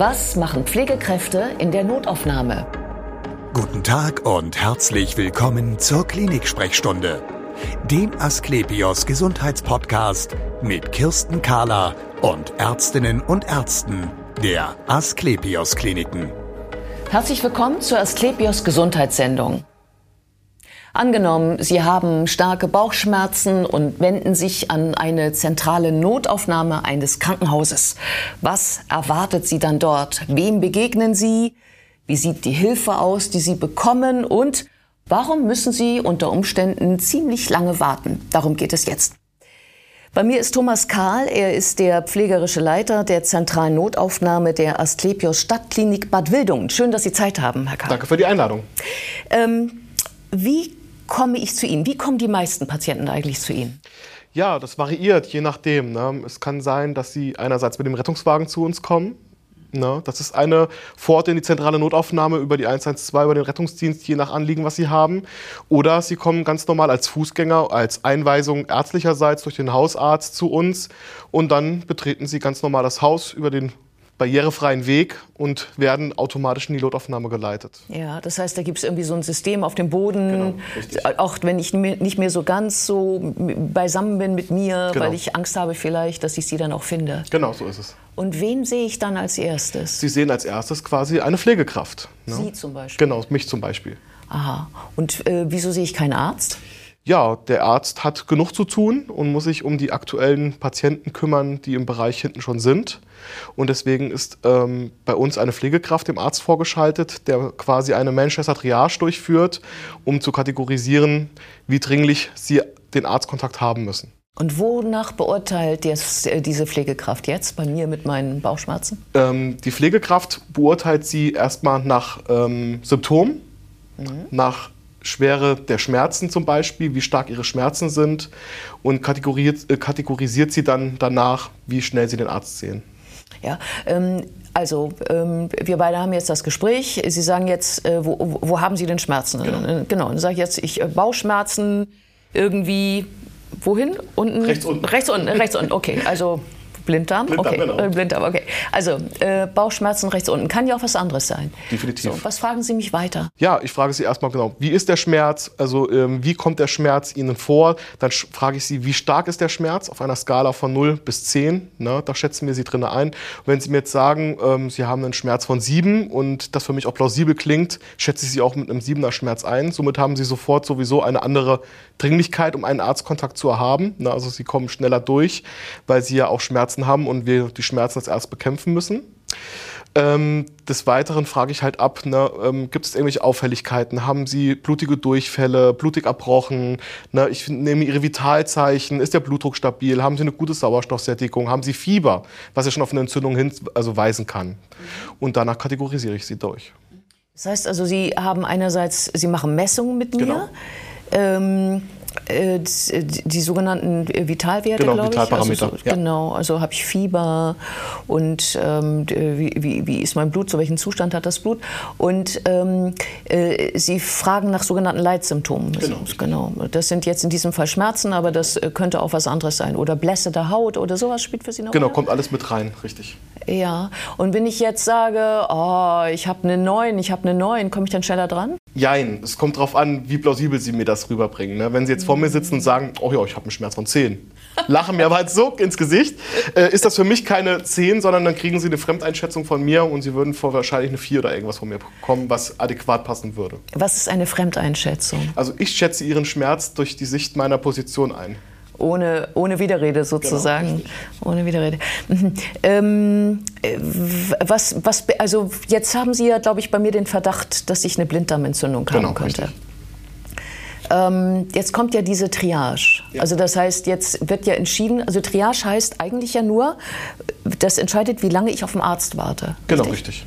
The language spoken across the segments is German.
Was machen Pflegekräfte in der Notaufnahme? Guten Tag und herzlich willkommen zur Klinik-Sprechstunde, dem Asklepios Gesundheitspodcast mit Kirsten Kahler und Ärztinnen und Ärzten der Asklepios Kliniken. Herzlich willkommen zur Asklepios Gesundheitssendung. Angenommen, Sie haben starke Bauchschmerzen und wenden sich an eine zentrale Notaufnahme eines Krankenhauses. Was erwartet Sie dann dort? Wem begegnen Sie? Wie sieht die Hilfe aus, die Sie bekommen? Und warum müssen Sie unter Umständen ziemlich lange warten? Darum geht es jetzt. Bei mir ist Thomas Kahl. Er ist der pflegerische Leiter der zentralen Notaufnahme der Asklepios Stadtklinik Bad Wildungen. Schön, dass Sie Zeit haben, Herr Kahl. Danke für die Einladung. Ähm, wie komme ich zu Ihnen? Wie kommen die meisten Patienten eigentlich zu Ihnen? Ja, das variiert, je nachdem. Ne? Es kann sein, dass Sie einerseits mit dem Rettungswagen zu uns kommen. Ne? Das ist eine Fahrt in die zentrale Notaufnahme über die 112, über den Rettungsdienst, je nach Anliegen, was Sie haben. Oder Sie kommen ganz normal als Fußgänger, als Einweisung ärztlicherseits durch den Hausarzt zu uns. Und dann betreten Sie ganz normal das Haus über den barrierefreien Weg und werden automatisch in die Notaufnahme geleitet. Ja, das heißt, da gibt es irgendwie so ein System auf dem Boden, genau, auch wenn ich nicht mehr so ganz so beisammen bin mit mir, genau. weil ich Angst habe vielleicht, dass ich sie dann auch finde. Genau, so ist es. Und wen sehe ich dann als erstes? Sie sehen als erstes quasi eine Pflegekraft. Ne? Sie zum Beispiel? Genau, mich zum Beispiel. Aha. Und äh, wieso sehe ich keinen Arzt? Ja, der Arzt hat genug zu tun und muss sich um die aktuellen Patienten kümmern, die im Bereich hinten schon sind. Und deswegen ist ähm, bei uns eine Pflegekraft dem Arzt vorgeschaltet, der quasi eine Manchester Triage durchführt, um zu kategorisieren, wie dringlich sie den Arztkontakt haben müssen. Und wonach beurteilt jetzt äh, diese Pflegekraft jetzt bei mir mit meinen Bauchschmerzen? Ähm, die Pflegekraft beurteilt sie erstmal nach ähm, Symptomen, mhm. nach Schwere der Schmerzen zum Beispiel, wie stark ihre Schmerzen sind und kategorisiert, äh, kategorisiert sie dann danach, wie schnell sie den Arzt sehen. Ja, ähm, also ähm, wir beide haben jetzt das Gespräch. Sie sagen jetzt, äh, wo, wo, haben Sie denn Schmerzen? Genau. Äh, genau. Dann sage ich jetzt, ich äh, Bauchschmerzen irgendwie wohin? Unten? Rechts unten. Rechts unten, rechts unten. Okay, also Blinddarm? Blinddarm, okay. Genau. Äh, Blinddarm, okay. Also äh, Bauchschmerzen rechts unten. Kann ja auch was anderes sein. Definitiv. So, was fragen Sie mich weiter? Ja, ich frage Sie erstmal genau, wie ist der Schmerz? Also ähm, wie kommt der Schmerz Ihnen vor? Dann frage ich Sie, wie stark ist der Schmerz auf einer Skala von 0 bis 10? Ne, da schätzen wir Sie drin ein. Und wenn Sie mir jetzt sagen, ähm, Sie haben einen Schmerz von 7 und das für mich auch plausibel klingt, schätze ich Sie auch mit einem 7er Schmerz ein. Somit haben Sie sofort sowieso eine andere Dringlichkeit, um einen Arztkontakt zu erhaben. Ne, also Sie kommen schneller durch, weil Sie ja auch Schmerzen Schmerzen haben und wir die Schmerzen als erst bekämpfen müssen. Ähm, des Weiteren frage ich halt ab, ne, ähm, gibt es irgendwelche Auffälligkeiten? Haben Sie blutige Durchfälle, blutig erbrochen? Ne, ich nehme Ihre Vitalzeichen. Ist der Blutdruck stabil? Haben Sie eine gute Sauerstoffsättigung? Haben Sie Fieber, was ja schon auf eine Entzündung hin, also weisen kann? Und danach kategorisiere ich sie durch. Das heißt also, Sie haben einerseits, Sie machen Messungen mit mir. Genau. Ähm äh, die, die, sogenannten Vitalwerte, genau, glaube ich. Vitalparameter. Also, so, ja. Genau, also habe ich Fieber und ähm, wie, wie, wie, ist mein Blut, zu welchem Zustand hat das Blut? Und ähm, äh, Sie fragen nach sogenannten Leitsymptomen. Genau. genau. Das sind jetzt in diesem Fall Schmerzen, aber das äh, könnte auch was anderes sein. Oder Blässe der Haut oder sowas spielt für Sie noch Genau, rein? kommt alles mit rein, richtig. Ja, und wenn ich jetzt sage, oh, ich habe eine 9, ich habe eine 9, komme ich dann schneller dran? Jein, es kommt darauf an, wie plausibel Sie mir das rüberbringen. Ne? Wenn Sie jetzt vor mir sitzen und sagen, oh ja, ich habe einen Schmerz von 10, lachen mir aber halt so ins Gesicht, äh, ist das für mich keine 10, sondern dann kriegen Sie eine Fremdeinschätzung von mir und Sie würden vor wahrscheinlich eine 4 oder irgendwas von mir bekommen, was adäquat passen würde. Was ist eine Fremdeinschätzung? Also ich schätze Ihren Schmerz durch die Sicht meiner Position ein ohne, ohne Widerrede sozusagen. Genau, ohne Widerrede. Mhm. Ähm, was, was, also jetzt haben Sie ja, glaube ich, bei mir den Verdacht, dass ich eine Blinddarmentzündung genau, haben könnte. Ähm, jetzt kommt ja diese Triage. Ja. Also das heißt, jetzt wird ja entschieden, also Triage heißt eigentlich ja nur, das entscheidet, wie lange ich auf den Arzt warte. Genau, richtig.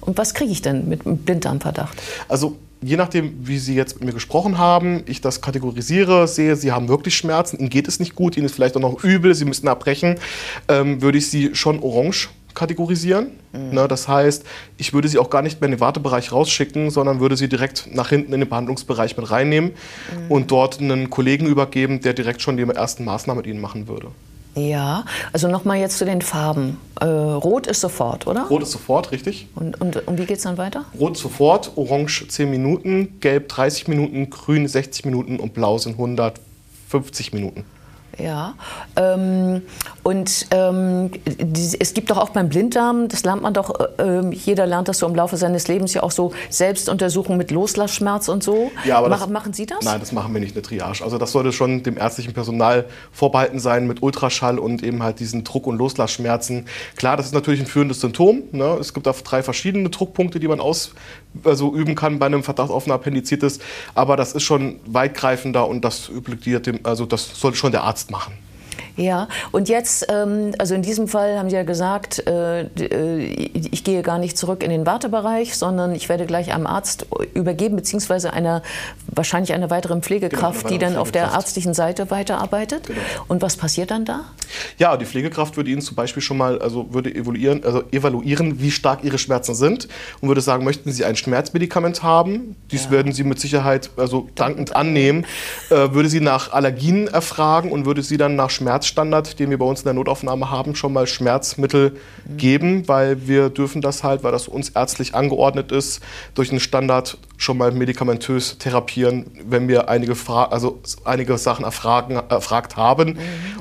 Und was kriege ich denn mit Blinddarmverdacht? Also je nachdem, wie Sie jetzt mit mir gesprochen haben, ich das kategorisiere, sehe, Sie haben wirklich Schmerzen, Ihnen geht es nicht gut, Ihnen ist vielleicht auch noch übel, Sie müssen abbrechen, ähm, würde ich Sie schon orange kategorisieren. Mhm. Ne, das heißt, ich würde sie auch gar nicht mehr in den Wartebereich rausschicken, sondern würde sie direkt nach hinten in den Behandlungsbereich mit reinnehmen mhm. und dort einen Kollegen übergeben, der direkt schon die ersten Maßnahmen mit ihnen machen würde. Ja, also nochmal jetzt zu den Farben. Äh, Rot ist sofort, oder? Rot ist sofort, richtig. Und, und, und wie geht es dann weiter? Rot sofort, Orange 10 Minuten, Gelb 30 Minuten, Grün 60 Minuten und Blau sind 150 Minuten. Ja, ähm, und ähm, die, es gibt doch auch beim Blinddarm, das lernt man doch, äh, jeder lernt das so im Laufe seines Lebens ja auch so Selbstuntersuchungen mit Loslassschmerz und so. Ja, aber Mach, das, machen Sie das? Nein, das machen wir nicht, eine Triage. Also das sollte schon dem ärztlichen Personal vorbehalten sein mit Ultraschall und eben halt diesen Druck- und Loslassschmerzen. Klar, das ist natürlich ein führendes Symptom. Ne? Es gibt auch drei verschiedene Druckpunkte, die man aus, also üben kann bei einem Verdacht auf eine Appendizitis. Aber das ist schon weitgreifender und das dem, also das sollte schon der Arzt machen. Ja, und jetzt, ähm, also in diesem Fall haben Sie ja gesagt, äh, äh, ich gehe gar nicht zurück in den Wartebereich, sondern ich werde gleich einem Arzt übergeben, beziehungsweise einer, wahrscheinlich einer weiteren Pflegekraft, Genau, die dann auf der Pflegekraft. ärztlichen Seite weiterarbeitet. Genau. Und was passiert dann da? Ja, die Pflegekraft würde Ihnen zum Beispiel schon mal, also würde evaluieren, also evaluieren, wie stark Ihre Schmerzen sind und würde sagen, möchten Sie ein Schmerzmedikament haben? Dies Ja. werden Sie mit Sicherheit also dankend annehmen. Äh, würde Sie nach Allergien erfragen und würde Sie dann nach Schmerzstandard, den wir bei uns in der Notaufnahme haben, schon mal Schmerzmittel geben, weil wir dürfen das halt, weil das uns ärztlich angeordnet ist, durch einen Standard schon mal medikamentös therapieren, wenn wir einige, Fra also einige Sachen erfragen, erfragt haben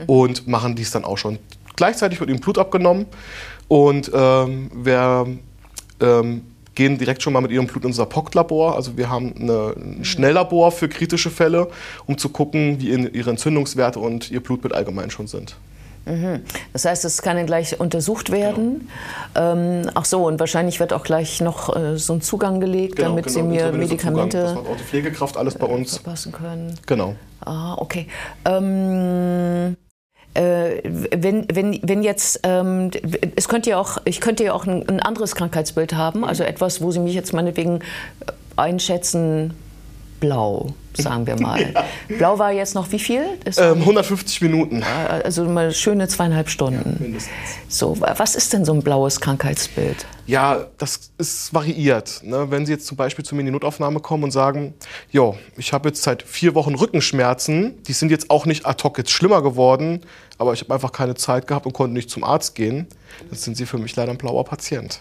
und machen dies dann auch schon. Gleichzeitig wird ihm Blut abgenommen und ähm, wir ähm, gehen direkt schon mal mit ihrem Blut in unser POC-Labor. Also wir haben eine, ein Schnelllabor für kritische Fälle, um zu gucken, wie ihre Entzündungswerte und ihr Blutbild allgemein schon sind. Das heißt, es kann dann gleich untersucht werden. Genau. Ähm, ach so, und wahrscheinlich wird auch gleich noch äh, so ein Zugang gelegt, damit Sie mir intravenöser Zugang. Das Medikamente macht auch die Pflegekraft alles bei uns. verpassen können. Genau. Ah, okay. Ähm, äh, wenn, wenn, wenn jetzt, ähm, es könnte ja auch, ich könnte ja auch ein, ein anderes Krankheitsbild haben, also etwas, wo Sie mich jetzt meinetwegen einschätzen, blau, sagen wir mal. Blau war jetzt noch wie viel? Ähm, 150 Minuten. also mal schöne zweieinhalb Stunden. mindestens. So, was ist denn so ein blaues Krankheitsbild? Ja, das ist variiert. Ne? Wenn Sie jetzt zum Beispiel zu mir in die Notaufnahme kommen und sagen, jo, ich habe jetzt seit vier Wochen Rückenschmerzen, die sind jetzt auch nicht ad hoc jetzt schlimmer geworden, aber ich habe einfach keine Zeit gehabt und konnte nicht zum Arzt gehen, dann sind Sie für mich leider ein blauer Patient.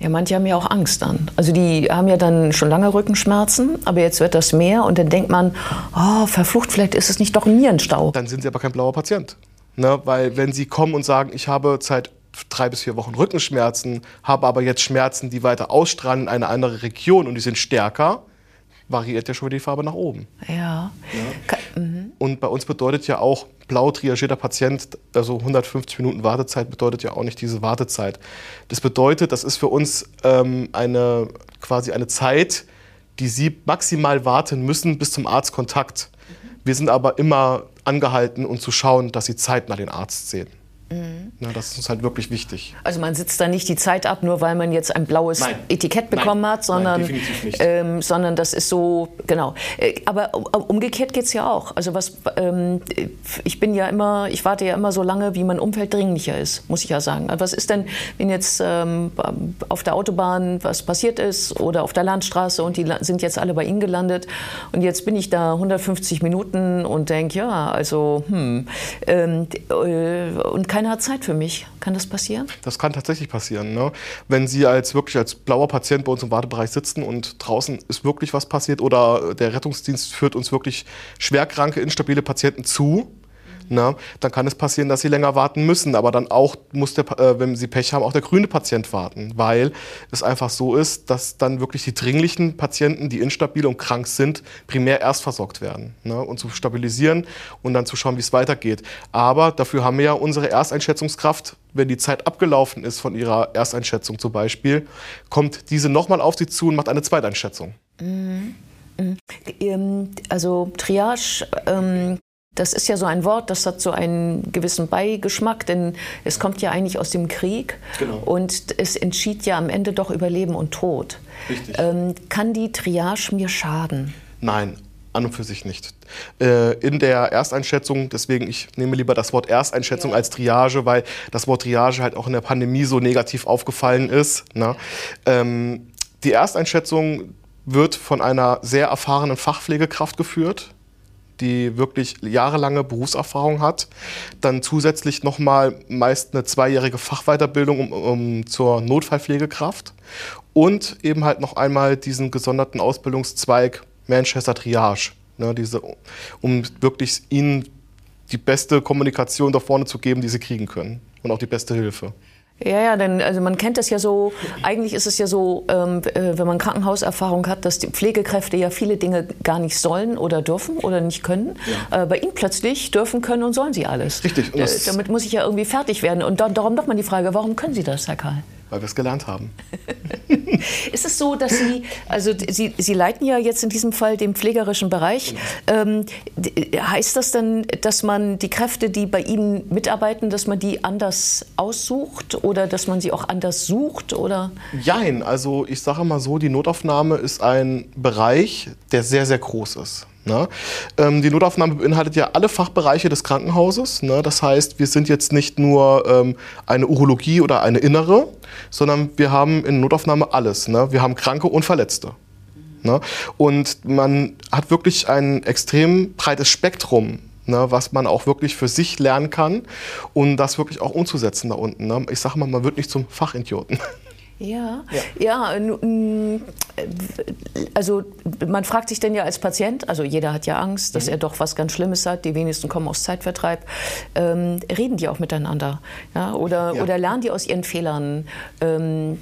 Ja, manche haben ja auch Angst dann. Also die haben ja dann schon lange Rückenschmerzen, aber jetzt wird das mehr und dann denkt man, oh, verflucht, vielleicht ist es nicht doch ein Nierenstau. Dann sind Sie aber kein blauer Patient. Ne? Weil wenn Sie kommen und sagen, ich habe seit drei bis vier Wochen Rückenschmerzen, habe aber jetzt Schmerzen, die weiter ausstrahlen in eine andere Region und die sind stärker, variiert ja schon wieder die Farbe nach oben. Ja. Ka- mhm. Und bei uns bedeutet ja auch blau triagierter Patient, also 150 Minuten Wartezeit bedeutet ja auch nicht diese Wartezeit. Das bedeutet, das ist für uns ähm, eine, quasi eine Zeit, die Sie maximal warten müssen bis zum Arztkontakt. Wir sind aber immer angehalten, um zu schauen, dass Sie zeitnah den Arzt sehen. Na, das ist uns halt wirklich wichtig. Also man sitzt da nicht die Zeit ab, nur weil man jetzt ein blaues Nein. Etikett Nein. bekommen hat, Nein, sondern, definitiv nicht. ähm, sondern das ist so, genau. Äh, Aber um- umgekehrt geht's ja auch. Also was, ähm, ich bin ja immer, ich warte ja immer so lange, wie mein Umfeld dringlicher ist, muss ich ja sagen. Also was ist denn, wenn jetzt ähm, auf der Autobahn was passiert ist oder auf der Landstraße und die sind jetzt alle bei Ihnen gelandet und jetzt bin ich da 150 Minuten und denke, ja, also, hm, ähm, äh, und keiner hat Zeit für mich. Kann das passieren? Das kann tatsächlich passieren. Ne? Wenn Sie als wirklich als blauer Patient bei uns im Wartebereich sitzen und draußen ist wirklich was passiert oder der Rettungsdienst führt uns wirklich schwerkranke, instabile Patienten zu, ne? dann kann es passieren, dass Sie länger warten müssen. Aber dann auch muss der, äh, wenn Sie Pech haben, auch der grüne Patient warten, weil es einfach so ist, dass dann wirklich die dringlichen Patienten, die instabil und krank sind, primär erst versorgt werden. Ne? Und zu stabilisieren und dann zu schauen, wie es weitergeht. Aber dafür haben wir ja unsere Ersteinschätzungskraft wenn die Zeit abgelaufen ist von ihrer Ersteinschätzung zum Beispiel, kommt diese nochmal auf sie zu und macht eine Zweiteinschätzung. Ähm, Also Triage, ähm, das ist ja so ein Wort, das hat so einen gewissen Beigeschmack, denn es kommt ja eigentlich aus dem Krieg Genau. und es entschied ja am Ende doch über Leben und Tod. Richtig. Ähm, kann die Triage mir schaden? Nein, an und für sich nicht. Äh, in der Ersteinschätzung, deswegen ich nehme lieber das Wort Ersteinschätzung als Triage, weil das Wort Triage halt auch in der Pandemie so negativ aufgefallen ist. Ne? Ähm, die Ersteinschätzung wird von einer sehr erfahrenen Fachpflegekraft geführt, die wirklich jahrelange Berufserfahrung hat. Dann zusätzlich nochmal meist eine zweijährige Fachweiterbildung um, um, zur Notfallpflegekraft. Und eben halt noch einmal diesen gesonderten Ausbildungszweig Manchester Triage. Ne, diese, um wirklich ihnen die beste Kommunikation da vorne zu geben, die sie kriegen können. Und auch die beste Hilfe. Ja, ja, denn also man kennt das ja so, eigentlich ist es ja so, ähm, äh, wenn man Krankenhauserfahrung hat, dass die Pflegekräfte ja viele Dinge gar nicht sollen oder dürfen oder nicht können. Ja. Äh, bei ihnen plötzlich dürfen, können und sollen sie alles. Richtig. Und damit muss ich ja irgendwie fertig werden. Und dann, darum nochmal die Frage, warum können Sie das, Herr Karl? Weil wir es gelernt haben. ist es so, dass Sie, also Sie, Sie leiten ja jetzt in diesem Fall den pflegerischen Bereich. Ähm, heißt das dann, dass man die Kräfte, die bei Ihnen mitarbeiten, dass man die anders aussucht oder dass man sie auch anders sucht? Oder? Jein, also ich sage mal so, die Notaufnahme ist ein Bereich, der sehr, sehr groß ist. Ne? Ähm, die Notaufnahme beinhaltet ja alle Fachbereiche des Krankenhauses. Ne? Das heißt, wir sind jetzt nicht nur ähm, eine Urologie oder eine Innere, sondern wir haben in Notaufnahme alles. Ne? Wir haben Kranke und Verletzte. Ne? Und man hat wirklich ein extrem breites Spektrum Ne, was man auch wirklich für sich lernen kann und das wirklich auch umzusetzen da unten. Ne? Ich sage mal, man wird nicht zum Fachidioten. Ja, ja, ja also man fragt sich denn ja als Patient, also jeder hat ja Angst, dass mhm. er doch was ganz Schlimmes hat, die wenigsten kommen aus Zeitvertreib, ähm, reden die auch miteinander ja? Oder, ja. oder lernen die aus ihren Fehlern, ähm,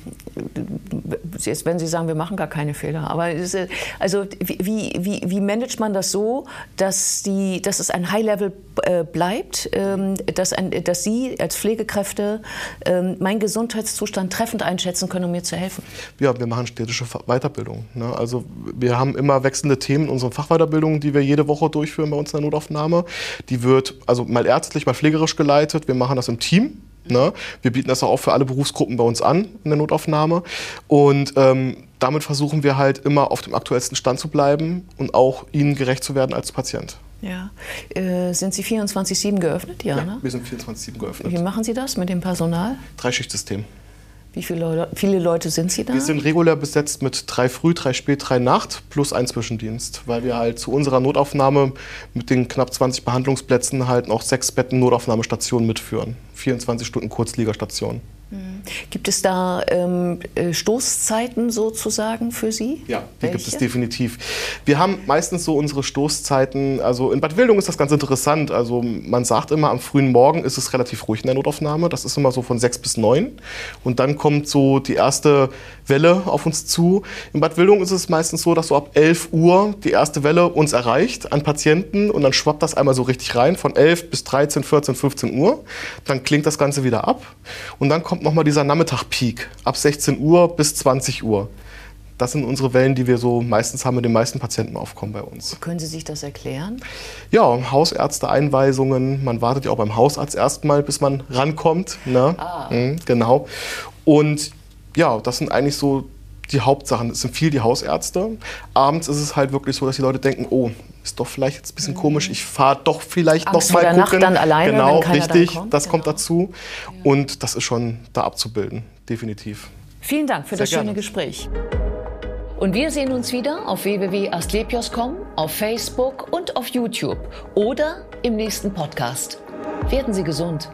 jetzt wenn sie sagen, wir machen gar keine Fehler, aber es, also wie, wie, wie managt man das so, dass, die, dass es ein High-Level äh, bleibt, ähm, dass, ein, dass Sie als Pflegekräfte ähm, meinen Gesundheitszustand treffend einschätzen können, um mir zu helfen? Ja, wir machen städtische Weiterbildung. Ne? Also wir haben immer wechselnde Themen in unseren Fachweiterbildungen, die wir jede Woche durchführen bei uns in der Notaufnahme. Die wird also mal ärztlich, mal pflegerisch geleitet. Wir machen das im Team. Ne? Wir bieten das auch für alle Berufsgruppen bei uns an in der Notaufnahme. Und ähm, damit versuchen wir halt immer auf dem aktuellsten Stand zu bleiben und auch ihnen gerecht zu werden als Patient. Ja. Äh, sind Sie 24-7 geöffnet? Ja, ja ne? wir sind 24-7 geöffnet. Wie machen Sie das mit dem Personal? Dreischichtsystem. Wie viele Leute, viele Leute sind Sie da? Wir sind regulär besetzt mit drei Früh, drei Spät, drei Nacht plus ein Zwischendienst, weil wir halt zu unserer Notaufnahme mit den knapp 20 Behandlungsplätzen halt noch sechs Betten Notaufnahmestationen mitführen. 24 Stunden Kurzliegerstationen. Mhm. Gibt es da ähm, äh, Stoßzeiten sozusagen für Sie? Ja, die Welche? gibt es definitiv. Wir haben meistens so unsere Stoßzeiten, also in Bad Wildung ist das ganz interessant. Also man sagt immer, am frühen Morgen ist es relativ ruhig in der Notaufnahme. Das ist immer so von sechs bis neun. Und dann kommt so die erste Welle auf uns zu. In Bad Wildung ist es meistens so, dass so ab 11 Uhr die erste Welle uns erreicht an Patienten und dann schwappt das einmal so richtig rein von 11 bis 13, 14, 15 Uhr. Dann klingt das Ganze wieder ab und dann kommt kommt nochmal dieser Nachmittag-Peak ab 16 Uhr bis 20 Uhr. Das sind unsere Wellen, die wir so meistens haben mit den meisten Patienten aufkommen bei uns. Können Sie sich das erklären? Ja, Hausärzte-Einweisungen. Man wartet ja auch beim Hausarzt erstmal, bis man rankommt. Ne? Ah. Mhm, genau. Und ja, das sind eigentlich so die Hauptsachen. Es sind viel die Hausärzte. Abends ist es halt wirklich so, dass die Leute denken, oh, ist doch vielleicht jetzt ein bisschen komisch, ich fahre doch vielleicht Angst noch mal gucken. Nacht dann alleine, genau, richtig, kommt, das genau. kommt dazu. Und das ist schon da abzubilden, definitiv. Vielen Dank für Sehr das gerne. schöne Gespräch. Und wir sehen uns wieder auf www.astlepios.com, auf Facebook und auf YouTube oder im nächsten Podcast. Werden Sie gesund.